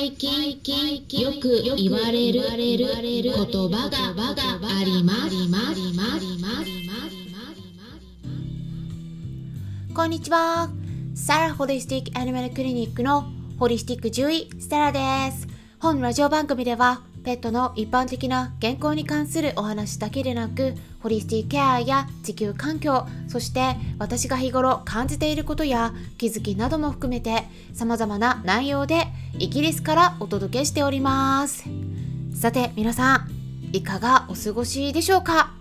最近よく言われる言葉があります。こんにちは。サラホリスティックアニマルクリニックのホリスティック獣医ステラです。本ラジオ番組ではペットの一般的な健康に関するお話だけでなくホリスティケアや地球環境そして私が日頃感じていることや気づきなども含めて様々な内容でイギリスからお届けしております。さて皆さんいかがお過ごしでしょうか、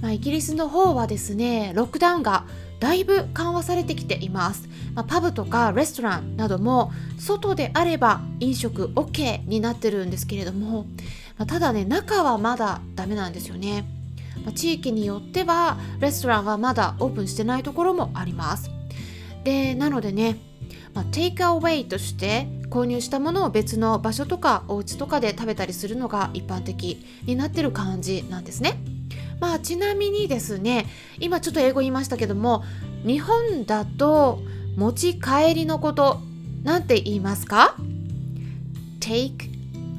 まあ、イギリスの方はですねロックダウンがだいぶ緩和されてきています、まあ、パブとかレストランなども外であれば飲食 OK になってるんですけれども、まあ、ただね中はまだダメなんですよね。まあ、地域によってはレストランはまだオープンしてないところもあります。でなのでね、まあ、テイクアウェイとして購入したものを別の場所とかお家とかで食べたりするのが一般的になってる感じなんですね。まあちなみにですね今ちょっと英語言いましたけども日本だと持ち帰りのことなんて言いますか ?take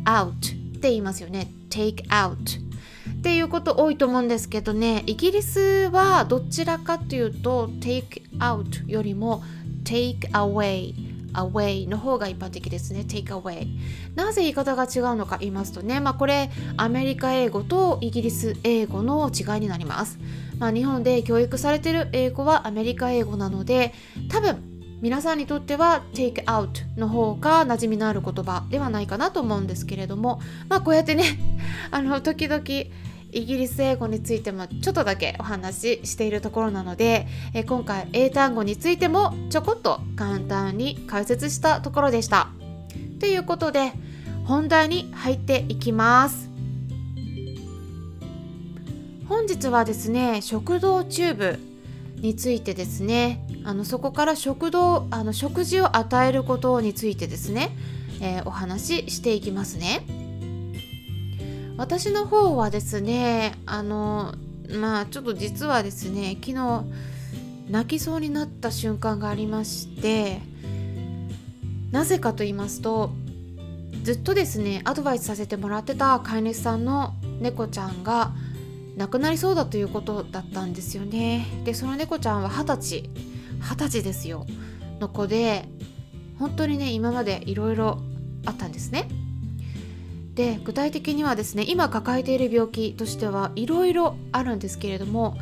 out って言いますよね take out っていうこと多いと思うんですけどねイギリスはどちらかというと take out よりも take away away の方が一般的ですね。take away なぜ言い方が違うのか言いますとねまあこれアメリカ英語とイギリス英語の違いになります。まあ日本で教育されてる英語はアメリカ英語なので多分皆さんにとっては take out の方が馴染みのある言葉ではないかなと思うんですけれどもまあこうやってねあの時々イギリス英語についてもちょっとだけお話ししているところなので、え今回英単語についてもちょこっと簡単に解説したところでした。ということで本題に入っていきます。本日はですね食道チューブについてですねあのそこから食道あの食事を与えることについてですね、えー、お話ししていきますね。私の方はですねあのまあちょっと実はですね昨日泣きそうになった瞬間がありましてなぜかと言いますとずっとですねアドバイスさせてもらってた飼い主さんの猫ちゃんが亡くなりそうだということだったんですよね。でその猫ちゃんは二十歳二十歳ですよ。の子で本当にね今までいろいろあったんですね。で具体的にはですね今抱えている病気としてはいろいろあるんですけれども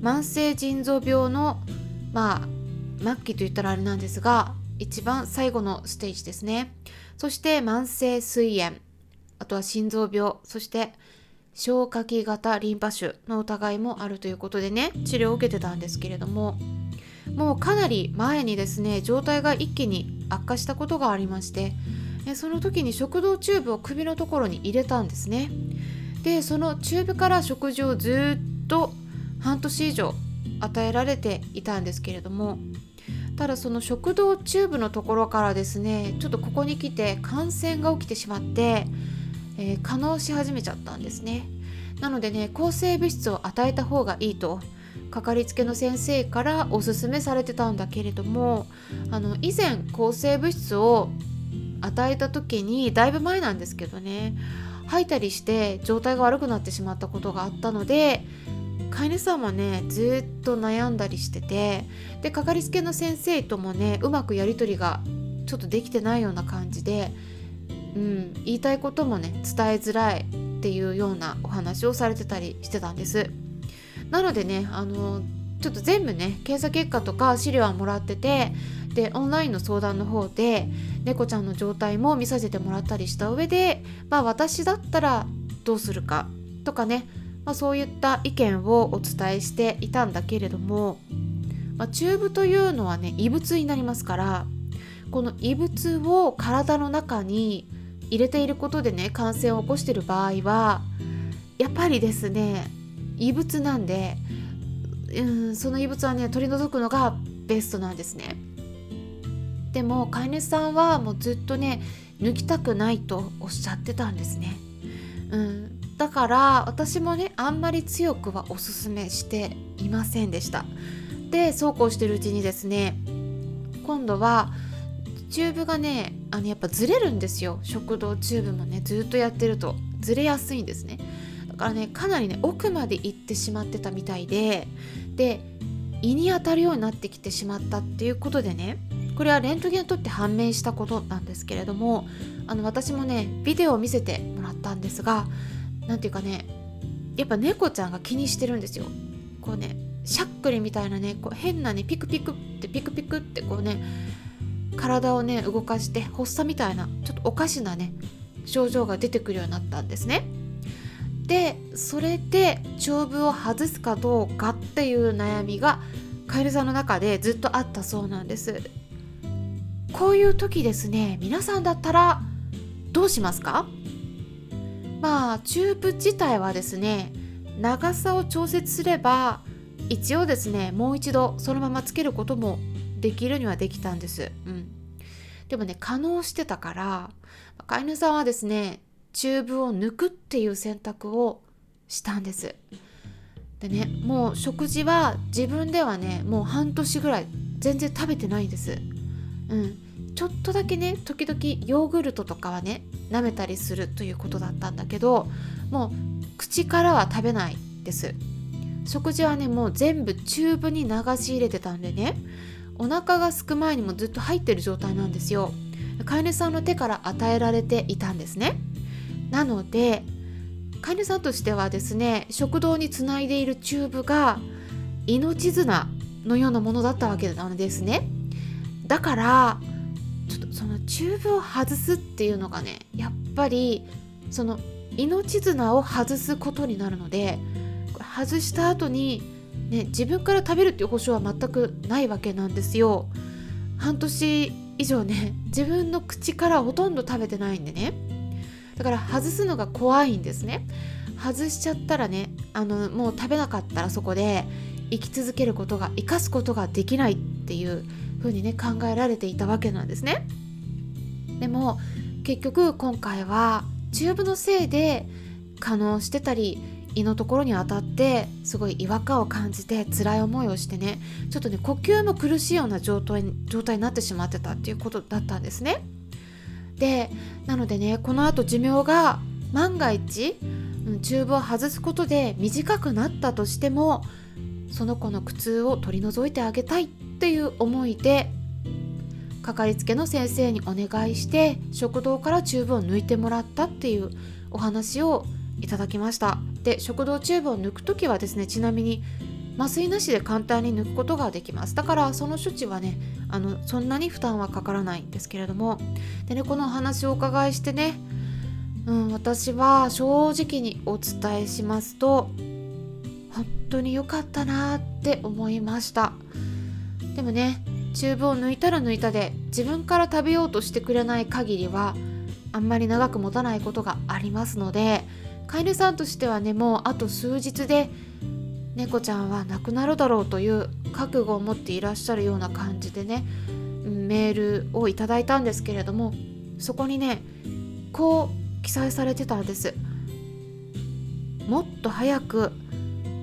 慢性腎臓病のまあ末期といったらあれなんですが一番最後のステージですね。そして慢性膵炎あとは心臓病そして消化器型リンパ腫の疑いもあるということでね治療を受けてたんですけれどももうかなり前にですね状態が一気に悪化したことがありましてその時に食道チューブを首のところに入れたんですね。でそのチューブから食事をずっと半年以上与えられていたんですけれどもただその食道チューブのところからですねちょっとここに来て感染が起きてしまって、えー、化膿し始めちゃったんですね。なのでね抗生物質を与えた方がいいとかかりつけの先生からおすすめされてたんだけれどもあの以前抗生物質を与えた時にだいぶ前なんですけどね吐いたりして状態が悪くなってしまったことがあったので飼い主さんもねずっと悩んだりしててでかかりつけの先生ともねうまくやり取りがちょっとできてないような感じで、うん、言いたいこともね伝えづらいっていうようなお話をされてたりしてたんです。なのでねあのちょっと全部ね検査結果とか資料はもらっててでオンラインの相談の方で猫ちゃんの状態も見させてもらったりした上で、まあ、私だったらどうするかとかね、まあ、そういった意見をお伝えしていたんだけれども、まあ、チューブというのはね異物になりますからこの異物を体の中に入れていることでね感染を起こしている場合はやっぱりですね異物なんでうんその異物はね取り除くのがベストなんですね。でも飼い主さんはもうずっとね抜きたくないとおっしゃってたんですね。うん、だから私もねあんまり強くはおすすめしていませんでした。でそうこうしてるうちにですね今度はチューブがねあのやっぱずれるんですよ食道チューブもねずっとやってるとずれやすいんですねだからねかなりね奥まで行ってしまってたみたいでで胃に当たるようになってきてしまったっていうことでねこれはレントゲンを取って判明したことなんですけれどもあの私もねビデオを見せてもらったんですが何ていうかねやっぱ猫ちゃんが気にしてるんですよこうねしゃっくりみたいなねこう変なねピクピクってピクピクってこうね体をね動かして発作みたいなちょっとおかしなね症状が出てくるようになったんですね。でそれで腸部を外すかどうかっていう悩みがカエルさんの中でずっとあったそうなんですこういう時ですね皆さんだったらどうしますか？まあチューブ自体はですね長さを調節すれば一応ですねもう一度そのままつけることもできるにはできたんです、うん、でもね化膿してたから飼い主さんはですねチューブを抜くっていう選択をしたんです。でねもう食事は自分ではねもう半年ぐらい全然食べてないんです。うん。ちょっとだけね時々ヨーグルトとかはね舐めたりするということだったんだけどもう口からは食べないです。食事はねもう全部チューブに流し入れてたんでねお腹がすく前にもずっと入ってる状態なんですよ。飼い主さんの手から与えられていたんですね。なので飼い主さんとしてはですね食道につないでいるチューブが命綱のようなものだったわけなんですね。だからチューブを外すっていうのがねやっぱりその命綱を外すことになるので外した後に、ね、自分から食べるっていう保証は全くないわけなんですよ。半年以上ね自分の口からほとんど食べてないんでね。だから外すのが怖いんですね。外しちゃったらねあのもう食べなかったらそこで生き続けることが生かすことができないっていう風にね考えられていたわけなんですね。でも結局今回はチューブのせいで化膿してたり胃のところに当たってすごい違和感を感じて辛い思いをしてねちょっとね呼吸も苦しいような状態、状態になってしまってたっていうことだったんですね。でなのでねこのあと寿命が万が一、うん、チューブを外すことで短くなったとしてもその子の苦痛を取り除いてあげたいっていう思いでかかりつけの先生にお願いして食道からチューブを抜いてもらったっていうお話をいただきました。で食道チューブを抜く時はですねちなみに麻酔なしで簡単に抜くことができます。だからその処置はねあのそんなに負担はかからないんですけれども。でねこのお話をお伺いしてね、うん、私は正直にお伝えしますと本当に良かったなって思いました。でもねチューブを抜いたら抜いたで自分から食べようとしてくれない限りはあんまり長く持たないことがありますので飼い主さんとしてはねもうあと数日で猫ちゃんは亡くなるだろうという覚悟を持っていらっしゃるような感じでねメールをいただいたんですけれどもそこにねこう記載されてたんです。もっと早く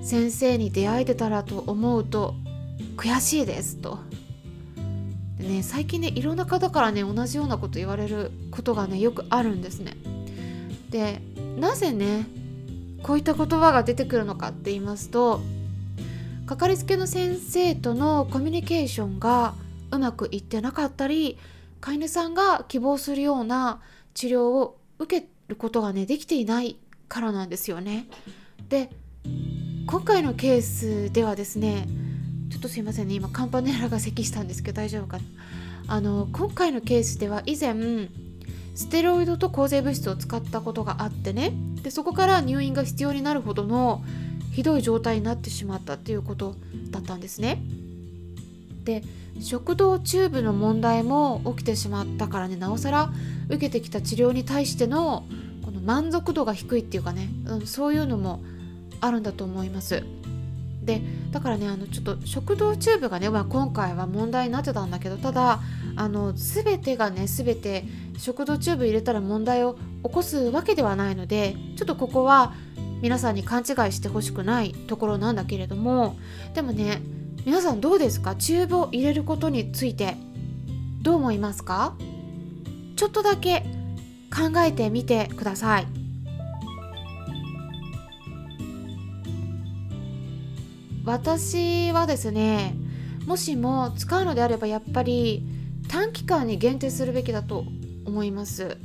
先生に出会えてたらと思うと悔しいですと。ね最近ねいろんな方からね同じようなこと言われることがねよくあるんですねでなぜねこういった言葉が出てくるのかって言いますとかかりつけの先生とのコミュニケーションがうまくいってなかったり飼い主さんが希望するような治療を受けることがねできていないからなんですよね。で今回のケースではですねちょっとすいませんね今カンパネラが咳したんですけど大丈夫かなあの今回のケースでは以前ステロイドと抗生物質を使ったことがあってねでそこから入院が必要になるほどのひどい状態になってしまったっていうことだったんですね。で食道チューブの問題も起きてしまったからねなおさら受けてきた治療に対してのこの満足度が低いっていうかね、うん、そういうのもあるんだと思います。でだからねあのちょっと食道チューブがね、まあ、今回は問題になってたんだけどただあの全てがね全て食道チューブ入れたら問題を起こすわけではないのでちょっとここは皆さんに勘違いしてほしくないところなんだけれどもでもね皆さんどうですか？チューブを入れることについてどう思いますか？ちょっとだけ考えてみてください。私はですねもしも使うのであればやっぱり短期間に限定するべきだと思います。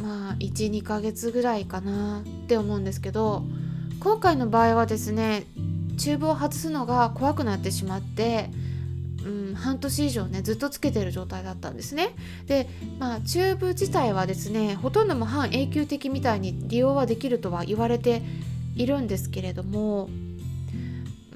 まあ12ヶ月ぐらいかなって思うんですけど今回の場合はですねチューブを外すのが怖くなってしまってうん、半年以上ねずっとつけてる状態だったんですね。でまあチューブ自体はですねほとんども半永久的みたいに利用はできるとは言われているんですけれども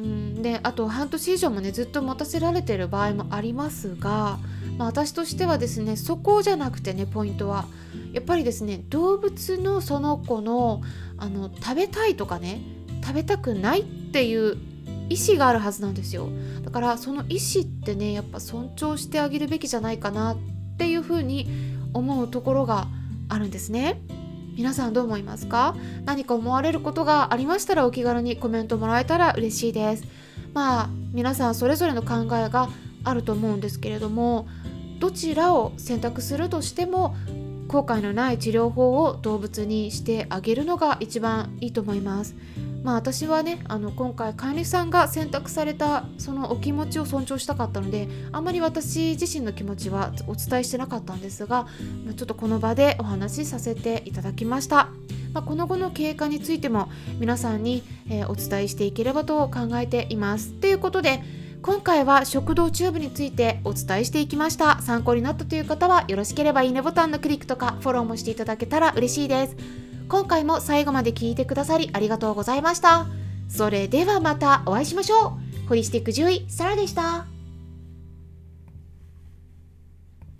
うん。であと半年以上もねずっと持たせられてる場合もありますが、まあ、私としてはですねそこじゃなくてねポイントは。やっぱりですね動物のその子のあの食べたいとかね食べたくないっていう意思があるはずなんですよ。だからその意思ってねやっぱ尊重してあげるべきじゃないかなっていうふうに思うところがあるんですね。皆さんどう思いますか？何か思われることがありましたらお気軽にコメントもらえたら嬉しいです。まあ皆さんそれぞれの考えがあると思うんですけれどもどちらを選択するとしても後悔のない治療法を動物にしてあげるのが一番いいと思います。まあ私はねあの今回飼い主さんが選択されたそのお気持ちを尊重したかったのであんまり私自身の気持ちはお伝えしてなかったんですがまあちょっとこの場でお話しさせていただきました。まあ、この後の経過についても皆さんに、えー、お伝えしていければと考えています。ということで今回は食道チューブについてお伝えしていきました参考になったという方はよろしければいいねボタンのクリックとかフォローもしていただけたら嬉しいです今回も最後まで聞いてくださりありがとうございました。それではまたお会いしましょう。ホリスティック獣医、サラでした。